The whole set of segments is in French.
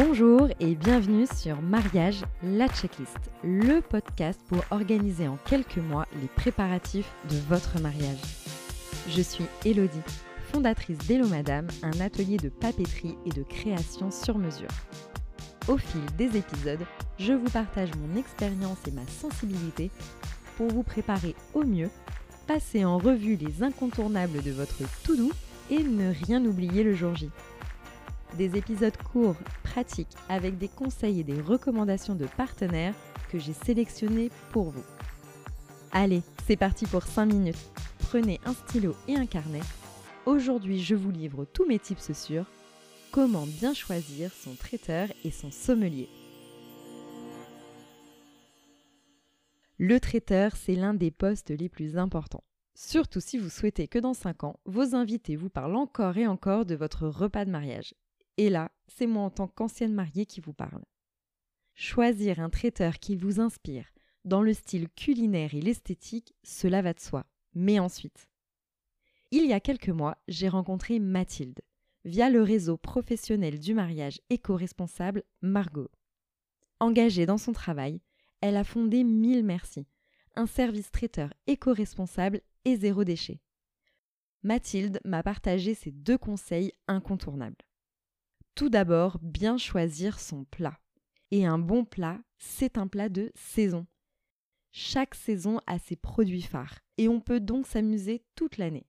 Bonjour et bienvenue sur Mariage, la checklist, le podcast pour organiser en quelques mois les préparatifs de votre mariage. Je suis Elodie, fondatrice d'Hello Madame, un atelier de papeterie et de création sur mesure. Au fil des épisodes, je vous partage mon expérience et ma sensibilité pour vous préparer au mieux, passer en revue les incontournables de votre tout doux et ne rien oublier le jour J. Des épisodes courts, avec des conseils et des recommandations de partenaires que j'ai sélectionnés pour vous. Allez, c'est parti pour 5 minutes. Prenez un stylo et un carnet. Aujourd'hui, je vous livre tous mes tips sur comment bien choisir son traiteur et son sommelier. Le traiteur, c'est l'un des postes les plus importants. Surtout si vous souhaitez que dans 5 ans, vos invités vous parlent encore et encore de votre repas de mariage. Et là, c'est moi en tant qu'ancienne mariée qui vous parle. Choisir un traiteur qui vous inspire, dans le style culinaire et l'esthétique, cela va de soi. Mais ensuite. Il y a quelques mois, j'ai rencontré Mathilde, via le réseau professionnel du mariage éco-responsable Margot. Engagée dans son travail, elle a fondé Mille Merci, un service traiteur éco-responsable et zéro déchet. Mathilde m'a partagé ces deux conseils incontournables. Tout d'abord, bien choisir son plat. Et un bon plat, c'est un plat de saison. Chaque saison a ses produits phares, et on peut donc s'amuser toute l'année.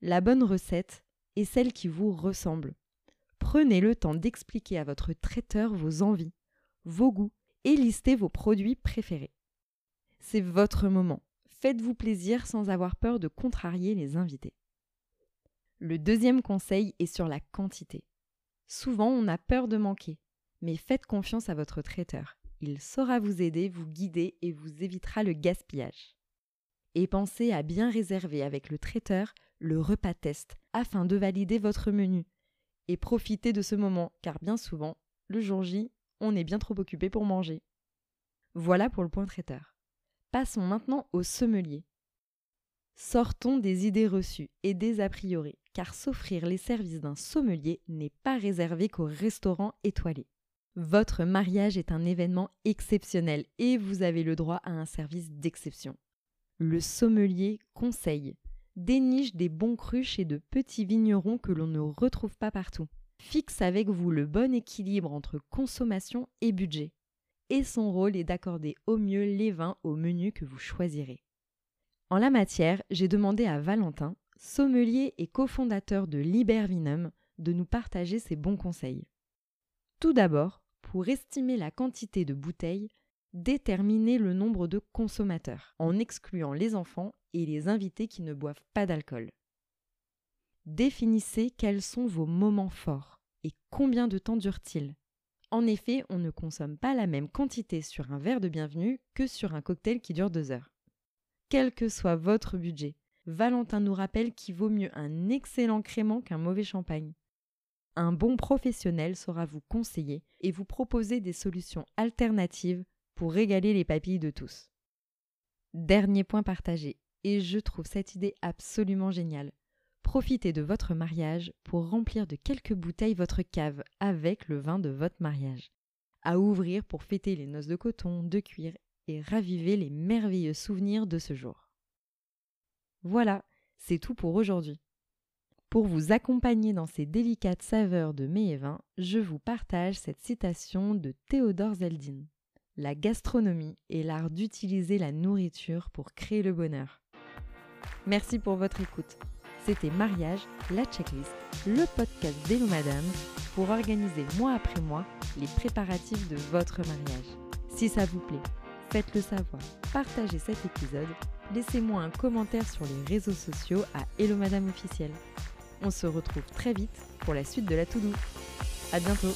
La bonne recette est celle qui vous ressemble. Prenez le temps d'expliquer à votre traiteur vos envies, vos goûts, et listez vos produits préférés. C'est votre moment. Faites-vous plaisir sans avoir peur de contrarier les invités. Le deuxième conseil est sur la quantité. Souvent, on a peur de manquer, mais faites confiance à votre traiteur. Il saura vous aider, vous guider et vous évitera le gaspillage. Et pensez à bien réserver avec le traiteur le repas test afin de valider votre menu. Et profitez de ce moment, car bien souvent, le jour J, on est bien trop occupé pour manger. Voilà pour le point traiteur. Passons maintenant au sommelier. Sortons des idées reçues et des a priori, car s'offrir les services d'un sommelier n'est pas réservé qu'aux restaurants étoilés. Votre mariage est un événement exceptionnel et vous avez le droit à un service d'exception. Le sommelier conseille, déniche des bons crus chez de petits vignerons que l'on ne retrouve pas partout. Fixe avec vous le bon équilibre entre consommation et budget. Et son rôle est d'accorder au mieux les vins au menu que vous choisirez. En la matière, j'ai demandé à Valentin, sommelier et cofondateur de Libervinum, de nous partager ses bons conseils. Tout d'abord, pour estimer la quantité de bouteilles, déterminez le nombre de consommateurs, en excluant les enfants et les invités qui ne boivent pas d'alcool. Définissez quels sont vos moments forts et combien de temps durent-ils. En effet, on ne consomme pas la même quantité sur un verre de bienvenue que sur un cocktail qui dure deux heures quel que soit votre budget. Valentin nous rappelle qu'il vaut mieux un excellent crément qu'un mauvais champagne. Un bon professionnel saura vous conseiller et vous proposer des solutions alternatives pour régaler les papilles de tous. Dernier point partagé, et je trouve cette idée absolument géniale. Profitez de votre mariage pour remplir de quelques bouteilles votre cave avec le vin de votre mariage. À ouvrir pour fêter les noces de coton, de cuir et raviver les merveilleux souvenirs de ce jour. Voilà, c'est tout pour aujourd'hui. Pour vous accompagner dans ces délicates saveurs de mets et vins, je vous partage cette citation de Théodore Zeldin. La gastronomie est l'art d'utiliser la nourriture pour créer le bonheur. Merci pour votre écoute. C'était Mariage, la checklist, le podcast d'Hello Madame pour organiser mois après mois les préparatifs de votre mariage. Si ça vous plaît, faites-le savoir, partagez cet épisode, laissez-moi un commentaire sur les réseaux sociaux à Hello Madame officielle. On se retrouve très vite pour la suite de la to-do. À bientôt